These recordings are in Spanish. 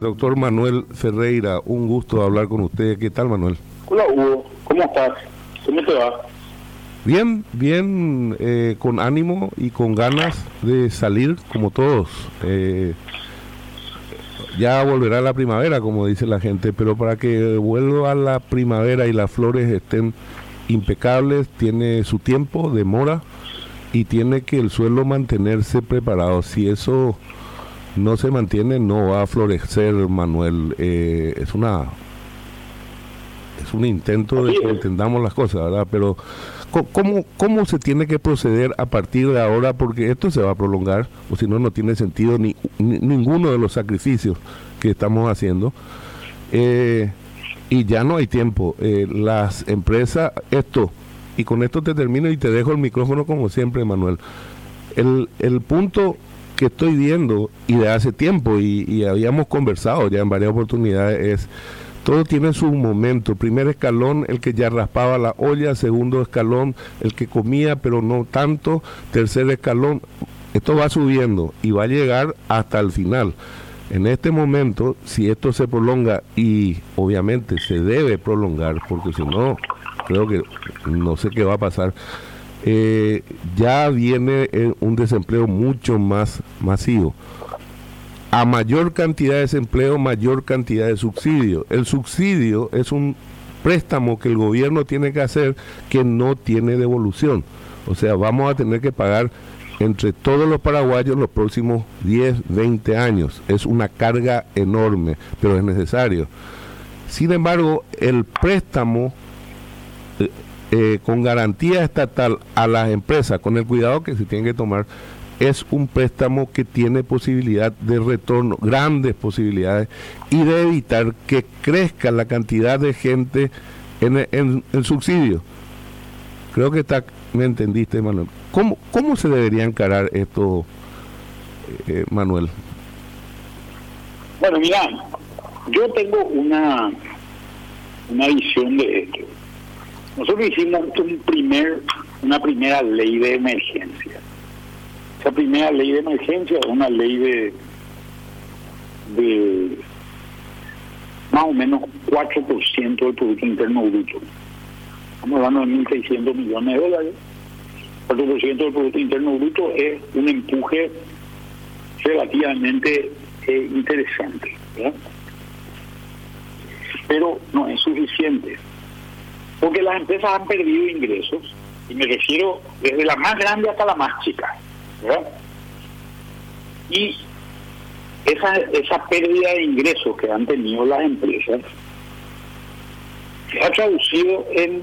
Doctor Manuel Ferreira, un gusto hablar con usted. ¿Qué tal, Manuel? Hola, Hugo. ¿Cómo estás? ¿Cómo te va? Bien, bien, eh, con ánimo y con ganas de salir como todos. Eh, ya volverá la primavera, como dice la gente, pero para que vuelva la primavera y las flores estén impecables, tiene su tiempo, demora y tiene que el suelo mantenerse preparado. Si eso no se mantiene, no va a florecer, Manuel. Eh, es una es un intento de que entendamos las cosas, ¿verdad? Pero ¿cómo, ¿cómo se tiene que proceder a partir de ahora? Porque esto se va a prolongar, o si no, no tiene sentido ni, ninguno de los sacrificios que estamos haciendo. Eh, y ya no hay tiempo. Eh, las empresas, esto, y con esto te termino y te dejo el micrófono como siempre, Manuel. El, el punto que estoy viendo y de hace tiempo y, habíamos conversado ya en varias oportunidades es todo tiene su momento. Primer escalón, el que ya raspaba la olla. Segundo escalón, el que comía, pero no tanto. Tercer escalón, esto va subiendo y va a llegar hasta el final. En este momento, si esto se prolonga, y obviamente se debe prolongar, porque si no, creo que no sé qué va a pasar eh, ya viene eh, un desempleo mucho más masivo. A mayor cantidad de desempleo, mayor cantidad de subsidio. El subsidio es un préstamo que el gobierno tiene que hacer que no tiene devolución. O sea, vamos a tener que pagar entre todos los paraguayos los próximos 10, 20 años. Es una carga enorme, pero es necesario. Sin embargo, el préstamo eh, con garantía estatal a las empresas, con el cuidado que se tiene que tomar, es un préstamo que tiene posibilidad de retorno, grandes posibilidades, y de evitar que crezca la cantidad de gente en el subsidio. Creo que está, me entendiste, Manuel. ¿Cómo, cómo se debería encarar esto, eh, Manuel? Bueno, mira, yo tengo una, una visión de esto. Nosotros hicimos un primer, una primera ley de emergencia. Esa primera ley de emergencia es una ley de, de más o menos 4% del Producto Interno Bruto. Estamos hablando de 1.600 millones de dólares. 4% del Producto Interno Bruto es un empuje relativamente eh, interesante. Pero no es suficiente porque las empresas han perdido ingresos, y me refiero desde la más grande hasta la más chica. Y esa, esa pérdida de ingresos que han tenido las empresas se ha traducido en,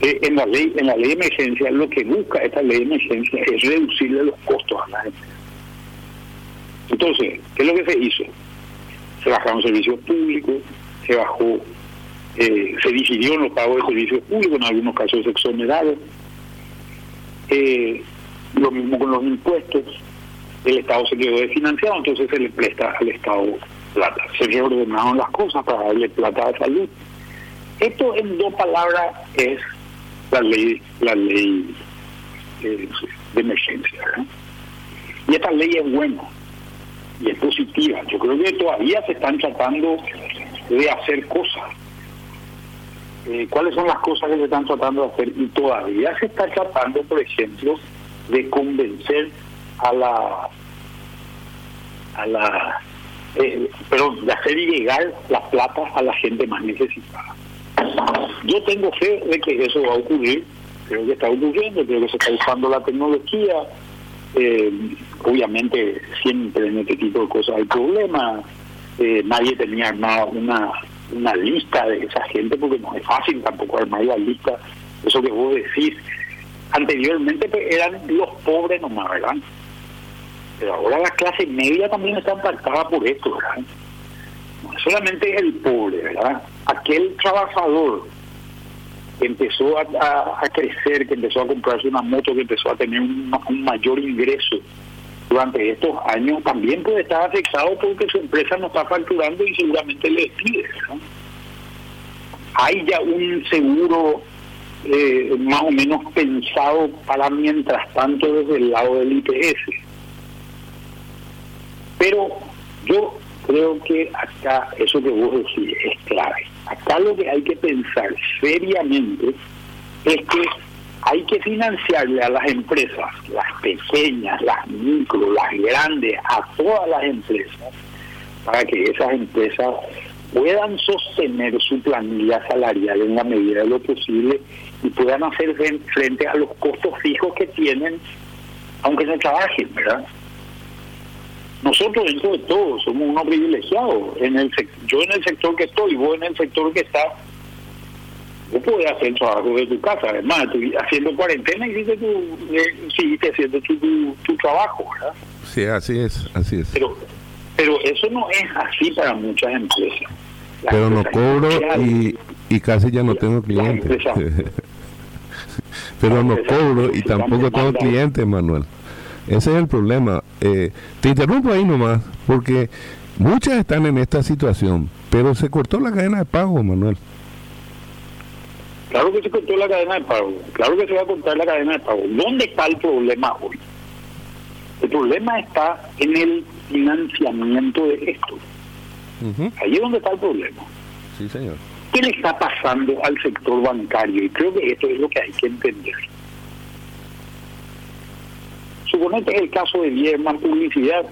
eh, en la ley en la ley de emergencia. Lo que busca esta ley de emergencia es reducirle los costos a las empresas. Entonces, ¿qué es lo que se hizo? Se bajaron servicios públicos, se bajó eh, se decidió en los pagos de servicios públicos, en algunos casos exonerados. Eh, lo mismo con los impuestos. El Estado se quedó desfinanciado, entonces se le presta al Estado plata. Se reordenaron las cosas para darle plata a salud. Esto en dos palabras es la ley la ley eh, de emergencia. Y esta ley es buena y es positiva. Yo creo que todavía se están tratando de hacer cosas eh, cuáles son las cosas que se están tratando de hacer y todavía se está tratando, por ejemplo, de convencer a la a la eh, pero de hacer llegar las plata a la gente más necesitada. Yo tengo fe de que eso va a ocurrir, creo que está ocurriendo, creo que se está usando la tecnología, eh, obviamente siempre en este tipo de cosas hay problemas, nadie tenía armado una una lista de esa gente, porque no es fácil tampoco armar la lista. Eso que vos decís, anteriormente pues, eran los pobres nomás, ¿verdad? Pero ahora la clase media también está impactada por esto, ¿verdad? No solamente el pobre, ¿verdad? Aquel trabajador que empezó a, crecer, que empezó a comprarse una moto, que empezó a tener un mayor ingreso durante estos años también puede estar afectado porque su empresa no está facturando y seguramente le pide. Hay ya un seguro eh, más o menos pensado para mientras tanto desde el lado del IPS. Pero yo creo que acá eso que vos decís es clave. Acá lo que hay que pensar seriamente es que hay que financiarle a las empresas, las pequeñas, las micro, las grandes, a todas las empresas, para que esas empresas puedan sostener su planilla salarial en la medida de lo posible y puedan hacer frente a los costos fijos que tienen, aunque no trabajen, ¿verdad? Nosotros dentro de todo somos unos privilegiados. En el yo en el sector que estoy, vos en el sector que está, vos podés hacer trabajo de tu casa. Además, haciendo cuarentena y tu, eh, seguiste haciendo tu, tu, trabajo, ¿verdad? Sí, así es, así es. Pero, pero eso no es así para muchas empresas. pero no cobro y, y casi ya no tengo clientes. pero no cobro y tampoco tengo clientes, Manuel. Ese es el problema. Eh, te interrumpo ahí nomás, porque muchas están en esta situación, pero se cortó la cadena de pago, Manuel. Claro que se cortó la cadena de pago, claro que se va a cortar la cadena de pago. ¿Dónde está el problema hoy? El problema está en el financiamiento de esto. Ahí es donde está el problema. Sí, señor. ¿Qué le está pasando al sector bancario? Y creo que esto es lo que hay que entender. Suponete el caso de Vierman Publicidad,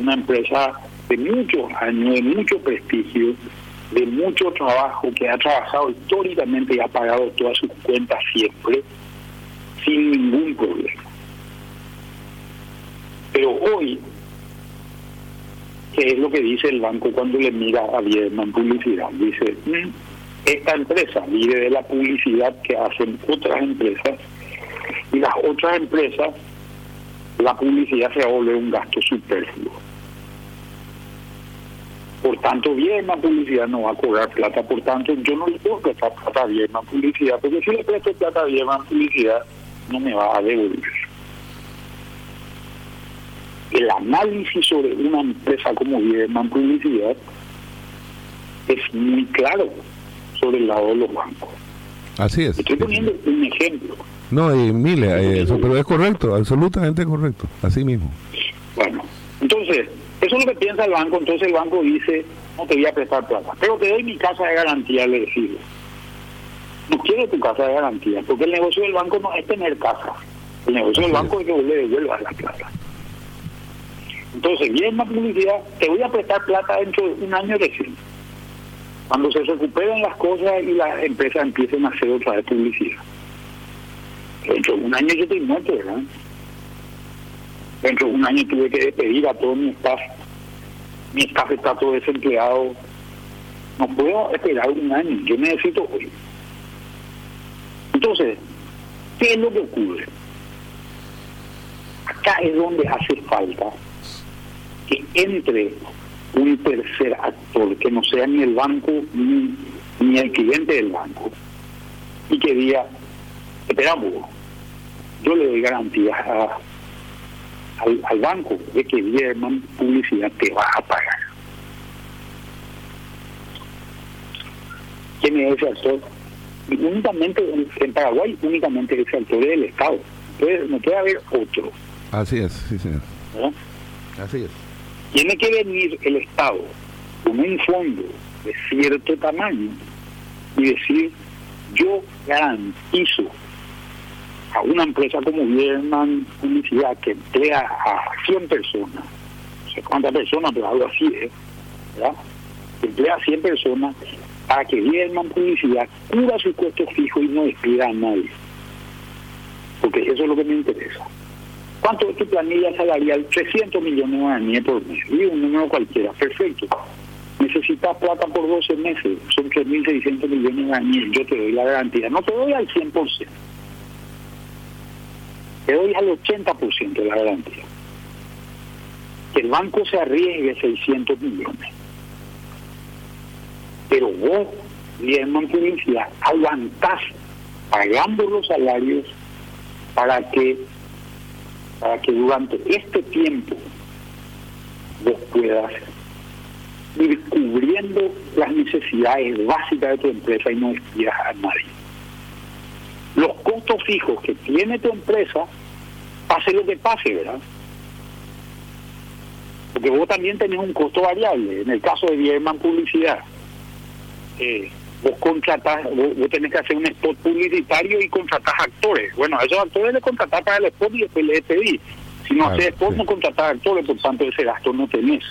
una empresa de muchos años, de mucho prestigio, de mucho trabajo, que ha trabajado históricamente y ha pagado todas sus cuentas siempre, sin ningún problema. Pero hoy, ¿qué es lo que dice el banco cuando le mira a Vierman Publicidad? Dice, mm, esta empresa vive de la publicidad que hacen otras empresas y las otras empresas la publicidad se volver un gasto superfluo. Por tanto, bien la publicidad no va a cobrar plata, por tanto, yo no le puedo prestar plata bien la publicidad, porque si le presto plata bien la publicidad, no me va a devolver. El análisis sobre una empresa como Vierman Publicidad es muy claro sobre el lado de los bancos. Así es. Estoy poniendo un ejemplo. No, hay miles, eso, pero es correcto, absolutamente correcto, así mismo. Bueno, entonces, eso es lo que piensa el banco, entonces el banco dice, no te voy a prestar plata, pero te doy mi casa de garantía, le decimos. No quiero tu casa de garantía, porque el negocio del banco no es tener casa, el negocio del banco es que vos le devuelvas la plata. Entonces, viene una publicidad, te voy a prestar plata dentro de un año recién. Cuando se recuperen las cosas y las empresas empiecen a hacer otra vez publicidad. Dentro de un año yo estoy muerto, ¿verdad? Dentro de un año tuve que despedir a todo mi staff. Mi staff está todo desempleado. No puedo esperar un año, yo necesito hoy. Entonces, ¿qué es lo que ocurre? Acá es donde hace falta que entre un tercer actor, que no sea ni el banco ni, ni el cliente del banco, y que diga, esperamos, yo le doy garantías al, banco de que Vierman Publicidad te va a pagar. ¿Quién es ese actor? únicamente en Paraguay, únicamente ese actor es el Estado. Entonces, no puede haber otro. Así es, sí, señor. Así es. Tiene que venir el Estado con un fondo de cierto tamaño y decir, yo garantizo a una empresa como Vierman Publicidad que emplea a 100 personas, no sé cuántas personas, pero algo así, ¿eh? ¿verdad? emplea a 100 personas para que Vierman Publicidad cubra sus costos fijos y no despida a nadie. Porque eso es lo que me interesa. ¿Cuánto es tu planilla salarial? 300 millones de años por mes. Digo un número cualquiera. Perfecto. Necesitas plata por 12 meses. Son 3.600 millones de años. Yo te doy la garantía. No te doy al 100% te doy al 80% de la garantía. Que el banco se arriesgue 600 millones. Pero vos, Lehman Publicidad, aguantás pagando los salarios para que para que durante este tiempo vos puedas ir cubriendo las necesidades básicas de tu empresa y no despidas a nadie los costos fijos que tiene tu empresa, pase lo que pase, ¿verdad? Porque vos también tenés un costo variable. En el caso de Bierman Publicidad, eh, vos contratás, vos, tenés que hacer un spot publicitario y contratás actores. Bueno, a esos actores le contratás para el spot y después le pedí. Si no haces spot, no contratás actores, por tanto ese gasto no tenés.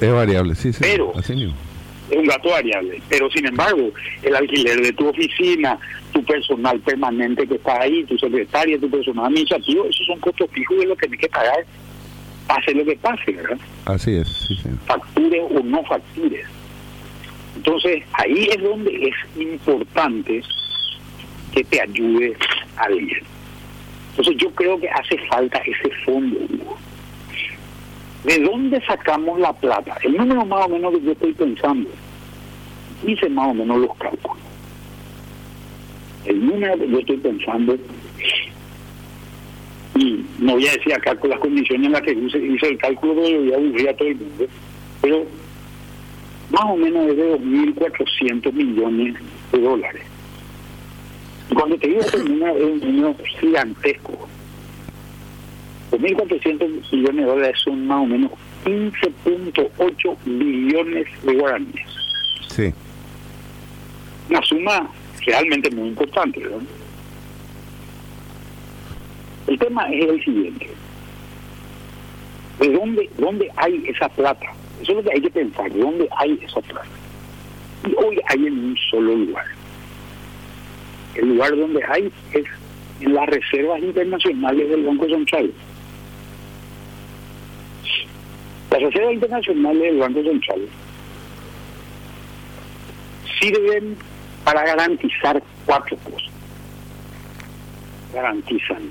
Es variable, sí, sí. Pero, es un gasto variable. Pero sin embargo, el alquiler de tu oficina, tu personal permanente que está ahí, tu secretaria, tu personal administrativo, esos son costos fijos de lo que tienes que pagar, pase lo que pase, ¿verdad? Así es, sí, sí. Factures o no factures. Entonces, ahí es donde es importante que te ayude alguien. Entonces, yo creo que hace falta ese fondo, ¿De dónde sacamos la plata? El número más o menos que yo estoy pensando, hice más o menos los cálculos. El número que yo estoy pensando, y no voy a decir acá con las condiciones en las que hice, el cálculo, que voy a aburrir a todo el mundo, pero más o menos es de 2.400 millones de dólares. Y cuando te digo que es un número gigantesco, 2.400 millones de dólares son más o menos 15.8 billones de guaraníes. Sí. Una suma realmente muy importante, ¿verdad? El tema es el siguiente. ¿De dónde, dónde hay esa plata? Eso es lo que hay que pensar. ¿De dónde hay esa plata? Y hoy hay en un solo lugar. El lugar donde hay es en las reservas internacionales del Banco Central. Las reservas internacionales del Banco Central sirven para garantizar cuatro cosas. Garantizan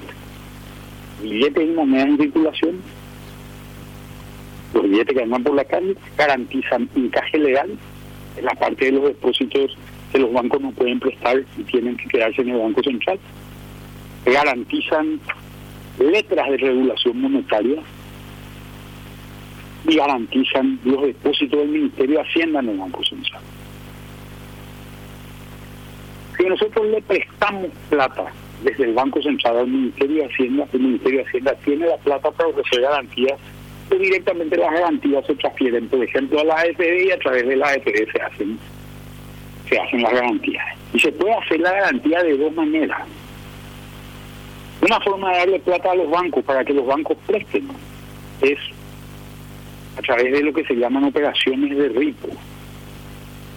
billetes y monedas en circulación, los billetes que andan por la calle, garantizan encaje legal en la parte de los depósitos que los bancos no pueden prestar y tienen que quedarse en el Banco Central, garantizan letras de regulación monetaria y garantizan los depósitos del Ministerio de Hacienda en el Banco Central. Si nosotros le prestamos plata desde el Banco Central al Ministerio de Hacienda, el Ministerio de Hacienda tiene la plata para ofrecer garantías, y directamente las garantías se transfieren, por ejemplo, a la AFD y a través de la AFD se hacen, se hacen las garantías. Y se puede hacer la garantía de dos maneras. Una forma de darle plata a los bancos para que los bancos presten es a través de lo que se llaman operaciones de RIPO.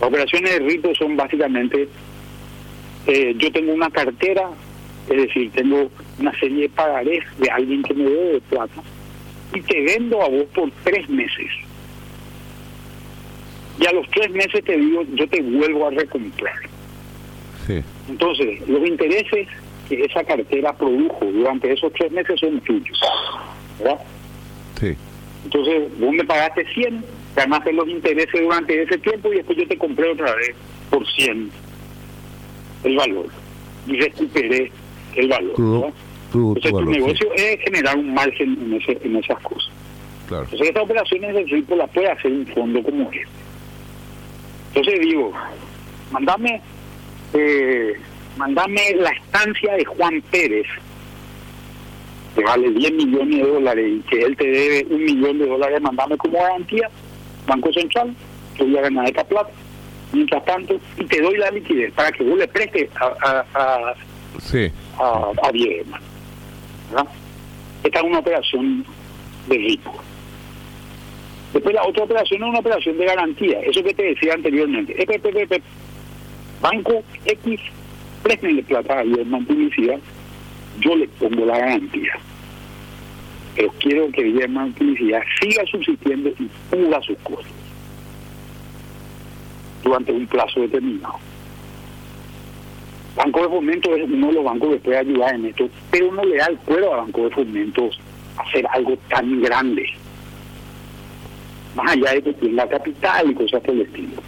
Las operaciones de RIPO son básicamente, eh, yo tengo una cartera, es decir, tengo una serie de pagarés de alguien que me debe de plata y te vendo a vos por tres meses. Y a los tres meses te digo, yo te vuelvo a recomprar. Sí. Entonces, los intereses que esa cartera produjo durante esos tres meses son tuyos. ¿Verdad? Sí. Entonces, vos me pagaste 100, ganaste los intereses durante ese tiempo y después yo te compré otra vez por 100 el valor y recuperé el valor. Entonces, tu negocio es generar un margen en, ese, en esas cosas. Claro. Entonces, estas operaciones de rico las puede hacer un fondo como este. Entonces, digo, mandame, eh, mandame la estancia de Juan Pérez que vale 10 millones de dólares y que él te debe un millón de dólares, mandame como garantía, Banco Central, que voy a ganar esta plata, mientras tanto, y te doy la liquidez para que vos le prestes a, a, a, sí. a, a Esta es una operación de rico. Después la otra operación es una operación de garantía, eso que te decía anteriormente. Banco X, préstenle plata a Guillermo Publicidad yo le pongo la garantía. Pero quiero que Guillermo Publicidad siga subsistiendo y cubra sus costos durante un plazo determinado. Banco de Fomento es uno de los bancos que puede ayudar en esto, pero no le da el cuero a Banco de Fomento hacer algo tan grande. Más allá de que tenga capital y cosas por el estilo.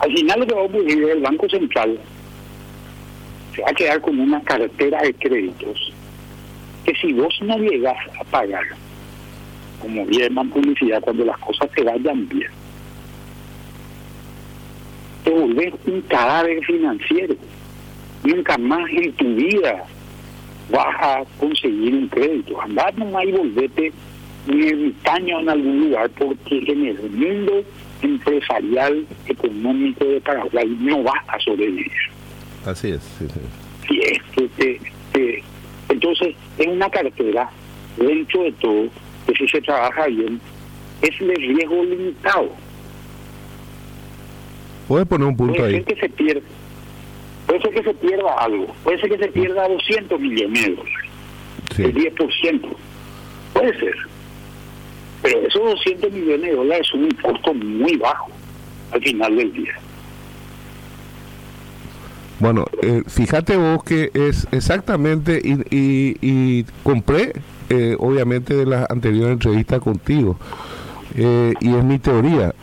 Al final lo que va a ocurrir es el Banco Central va a quedar con una cartera de créditos que si vos no llegas a pagar, como bien publicidad, cuando las cosas te vayan bien, te volvés un cadáver financiero. Nunca más en tu vida vas a conseguir un crédito. Andar nomás y volvete un ermitaño en algún lugar porque en el mundo empresarial económico de Paraguay no va a sobrevivir. Así es. Sí, sí. es, entonces, en una cartera, dentro de todo, que si se trabaja bien, es el riesgo limitado. ¿Puedes poner un punto puede ahí? Ser que se pierda, puede ser que se pierda algo, puede ser que se pierda 200 millones de dólares, el 10%, puede ser. Pero esos 200 millones de dólares son un costo muy bajo al final del día. Bueno, eh, fíjate vos que es exactamente, y, y, compré, eh, obviamente, de la anterior entrevista contigo, eh, y es mi teoría.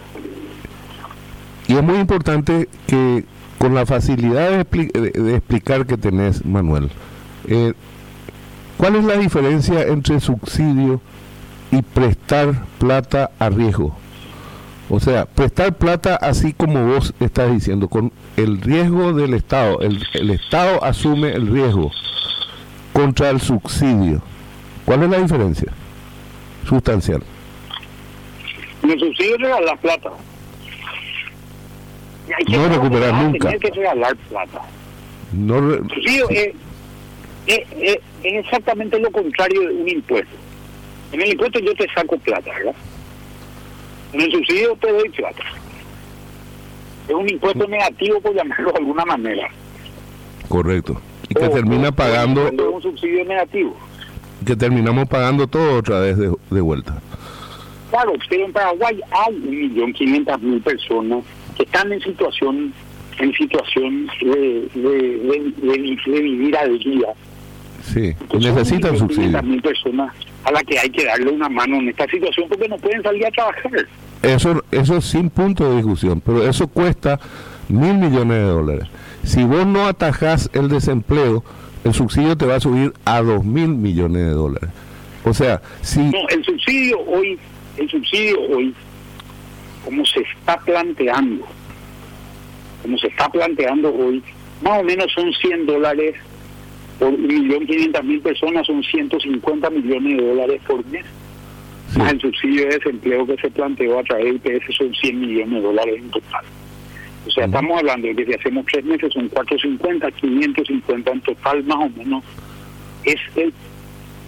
Y es muy importante que con la facilidad de, explicar que tenés, Manuel, ¿cuál es la diferencia entre subsidio y prestar plata a riesgo? O sea, prestar plata así como vos estás diciendo, con el riesgo del Estado. El, Estado asume el riesgo contra el subsidio. ¿Cuál es la diferencia? Sustancial. El subsidio regalar plata. No recuperar nunca. Hay que regalar plata. No el subsidio es, es exactamente lo contrario de un impuesto. En el impuesto yo te saco plata, ¿verdad? En el subsidio te doy plata. Es un impuesto negativo, por llamarlo de alguna manera. Correcto. Y que termina pagando... Es un subsidio negativo. Que terminamos pagando todo otra vez de, vuelta. Claro, pero en Paraguay hay un millón quinientas mil personas que están en situación en situación de, de, vivir al día. Sí, necesitan subsidio. mil personas a las que hay que darle una mano en esta situación porque no pueden salir a trabajar. Eso, eso sin punto de discusión, pero eso cuesta mil millones de dólares. Si vos no atajás el desempleo, el subsidio te va a subir a dos mil millones de dólares. O sea, si... No, el subsidio hoy, el subsidio hoy, como se está planteando, como se está planteando hoy, más o menos son 100 dólares por un millón quinientas mil personas, son 150 millones de dólares por mes el subsidio de desempleo que se planteó a través del IPS son 100 millones de dólares en total. O sea, estamos hablando de que si hacemos tres meses son 450, 550 en total más o menos. Es el,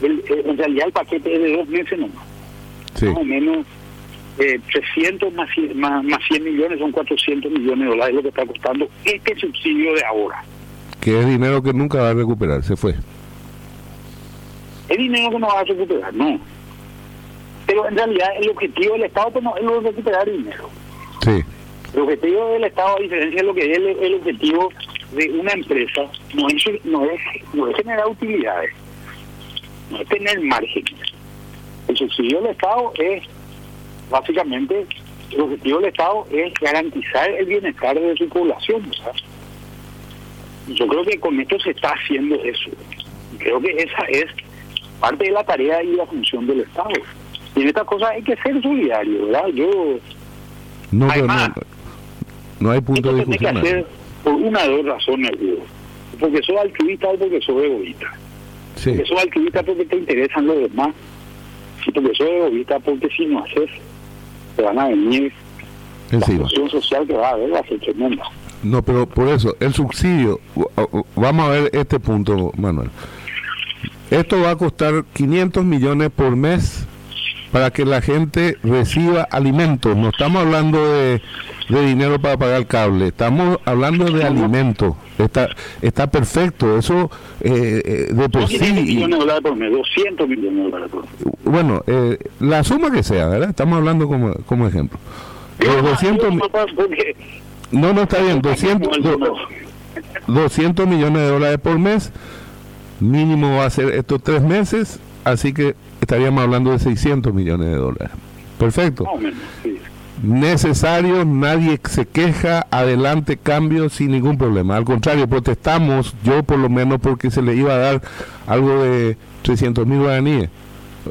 en realidad el paquete es de dos meses nomás. Más o menos eh, 300 más 100, más, 100 millones son 400 millones de dólares lo que está costando este subsidio de ahora. Que es dinero que nunca va a recuperar, se fue. Es dinero que no va a recuperar, no pero en realidad el objetivo del Estado pues, no es recuperar dinero. Sí. El objetivo del Estado, a diferencia de lo que es el, objetivo de una empresa, no es, no, es, no es generar utilidades, no es tener margen. El subsidio del Estado es, básicamente, el objetivo del Estado es garantizar el bienestar de su población. Yo creo que con esto se está haciendo eso. Creo que esa es parte de la tarea y la función del Estado. Y en estas cosas hay que ser solidario, ¿verdad? Yo. No, no, hay punto de discusión. que hacer por una o dos razones, digo. Porque soy altruista o porque soy egoísta. Sí. Porque soy altruista porque te interesan los demás. Y porque soy egoísta porque si no haces, te van a venir. Encima. La situación social que va a haber va a ser tremenda. No, pero por eso, el subsidio, vamos a ver este punto, Manuel. Esto va a costar 500 millones por mes para que la gente reciba alimentos. No estamos hablando de, dinero para pagar cable, estamos hablando de alimentos. Está está perfecto, eso eh, eh de por sí. millones de dólares por mes, 200 millones de dólares por mes. Bueno, eh, la suma que sea, ¿verdad? Estamos hablando como, como ejemplo. Los 200 no, no está bien, 200, 200 millones de dólares por mes, mínimo va a ser estos tres meses, así que estaríamos hablando de 600 millones de dólares. Perfecto. Necesario, nadie se queja, adelante cambio sin ningún problema. Al contrario, protestamos, yo por lo menos porque se le iba a dar algo de 300 mil guaraníes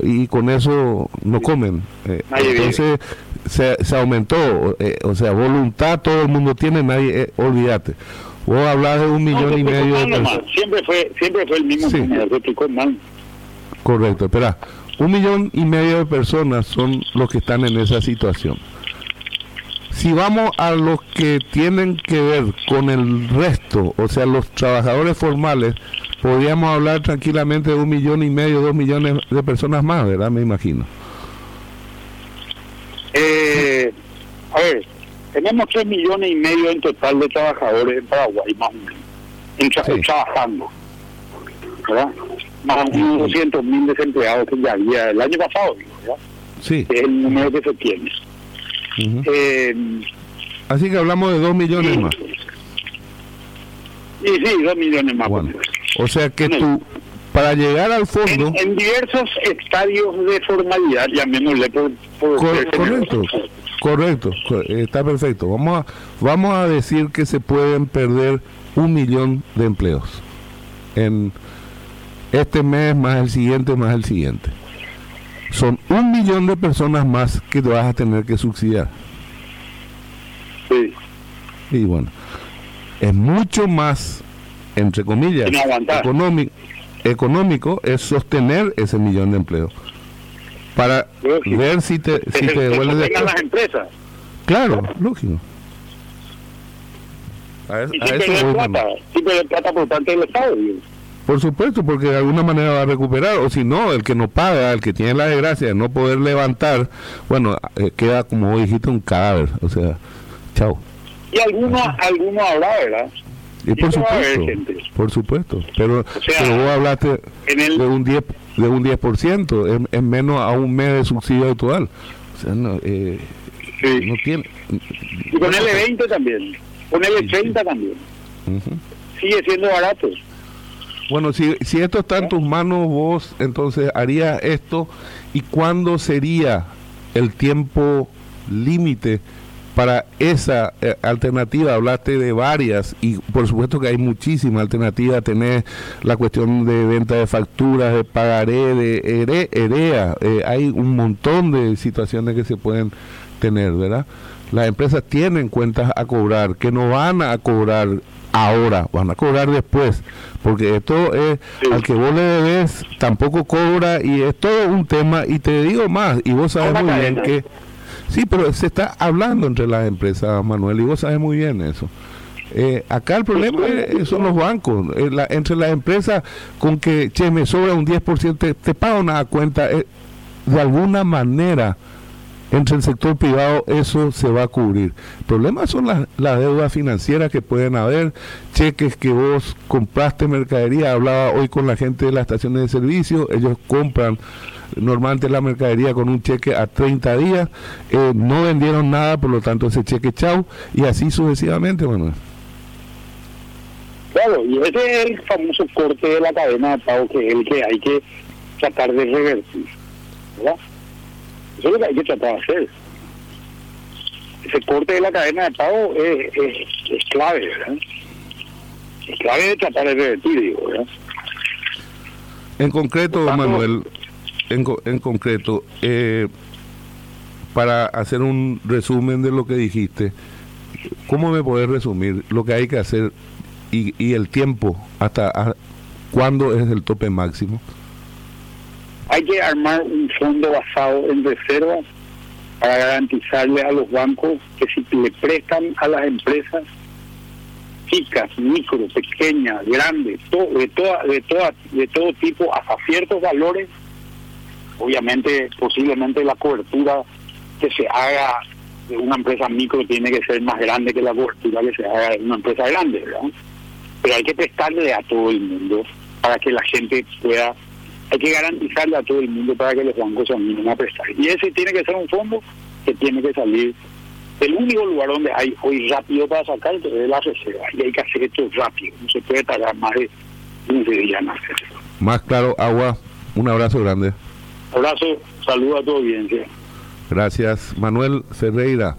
y con eso no comen. Eh, entonces se, se, aumentó, eh, o sea, voluntad todo el mundo tiene, nadie, eh, olvídate. Vos hablar de un millón y medio de Siempre fue, siempre fue el mismo sí. Correcto, espera un millón y medio de personas son los que están en esa situación. Si vamos a los que tienen que ver con el resto, o sea, los trabajadores formales, podríamos hablar tranquilamente de un millón y medio, dos millones de personas más, ¿verdad? Me imagino. Eh, a ver, tenemos tres millones y medio en total de trabajadores en Paraguay, más o menos, trabajando, ¿verdad? Más unos 200 mil desempleados que ya había el año pasado, ¿verdad? Sí. Es el número que se tiene. eh, Así que hablamos de dos millones más. Sí, sí, dos millones más. o sea que tú, para llegar al fondo... En, diversos estadios de formalidad, llamémosle por... por correcto, correcto, está perfecto. Vamos a, vamos a decir que se pueden perder un millón de empleos en este mes, más el siguiente, más el siguiente. Son un millón de personas más que te vas a tener que subsidiar. Sí. Y bueno, es mucho más, entre comillas, económico, económico es sostener ese millón de empleos. Para ver si te, si te devuelve las empresas. Claro, lógico. A, y eso plata, plata por parte del Estado. Por supuesto, porque de alguna manera va a recuperar, o si no, el que no paga, el que tiene la desgracia de no poder levantar, bueno, eh, queda como dijiste un cadáver, o sea, chao. Y algunos, algunos habrá, ¿verdad? Y por supuesto, por supuesto, pero, vos hablaste de un 10 de un 10%, es, es, menos a un mes de subsidio actual. O sea, no, eh, no tiene... Y ponerle 20 también, ponerle 30 también. Sigue siendo barato. Bueno, si, si esto está en tus manos, vos entonces harías esto. ¿Y cuándo sería el tiempo límite para esa eh, alternativa? Hablaste de varias y por supuesto que hay muchísimas alternativas. Tenés la cuestión de venta de facturas, de pagaré, de EREA. Eh, hay un montón de situaciones que se pueden tener, ¿verdad? Las empresas tienen cuentas a cobrar, que no van a cobrar ahora, van a cobrar después, porque esto es, al que vos le debes, tampoco cobra y es todo un tema, y te digo más, y vos sabes muy bien que, sí, pero se está hablando entre las empresas, Manuel, y vos sabes muy bien eso. Eh, acá el problema son los bancos, eh, entre las empresas con que, che, me sobra un 10%, te, te paga una cuenta, eh, de alguna manera entre el sector privado eso se va a cubrir. El problema son las, deudas financieras que pueden haber, cheques que vos compraste mercadería, hablaba hoy con la gente de las estaciones de servicio, ellos compran normalmente la mercadería con un cheque a 30 días, eh, no vendieron nada, por lo tanto ese cheque chau, y así sucesivamente, Manuel. Claro, y ese es el famoso corte de la cadena de pago que es el que hay que tratar de revertir, ¿verdad? Eso es lo que hay que tratar de hacer. Ese corte de la cadena de pago es, es, clave, ¿verdad? Es clave de tratar de revertir, digo, ¿verdad? En concreto, Manuel, en, en concreto, eh, para hacer un resumen de lo que dijiste, ¿cómo me puedes resumir lo que hay que hacer y, y el tiempo hasta cuándo es el tope máximo? Hay que armar un fondo basado en reservas para garantizarle a los bancos que si le prestan a las empresas chicas, micro, pequeñas, grandes, de toda, de toda, de todo tipo, hasta ciertos valores, obviamente posiblemente la cobertura que se haga de una empresa micro tiene que ser más grande que la cobertura que se haga de una empresa grande, ¿verdad? Pero hay que prestarle a todo el mundo para que la gente pueda hay que garantizarle a todo el mundo para que los bancos se animen a prestar. Y ese tiene que ser un fondo que tiene que salir del único lugar donde hay hoy rápido para sacar es la reserva. Y hay que hacer esto rápido, no se puede tardar más de 15 días en hacerlo. Más claro, Agua, un abrazo grande. Abrazo, saludo a tu audiencia. Gracias, Manuel Ferreira.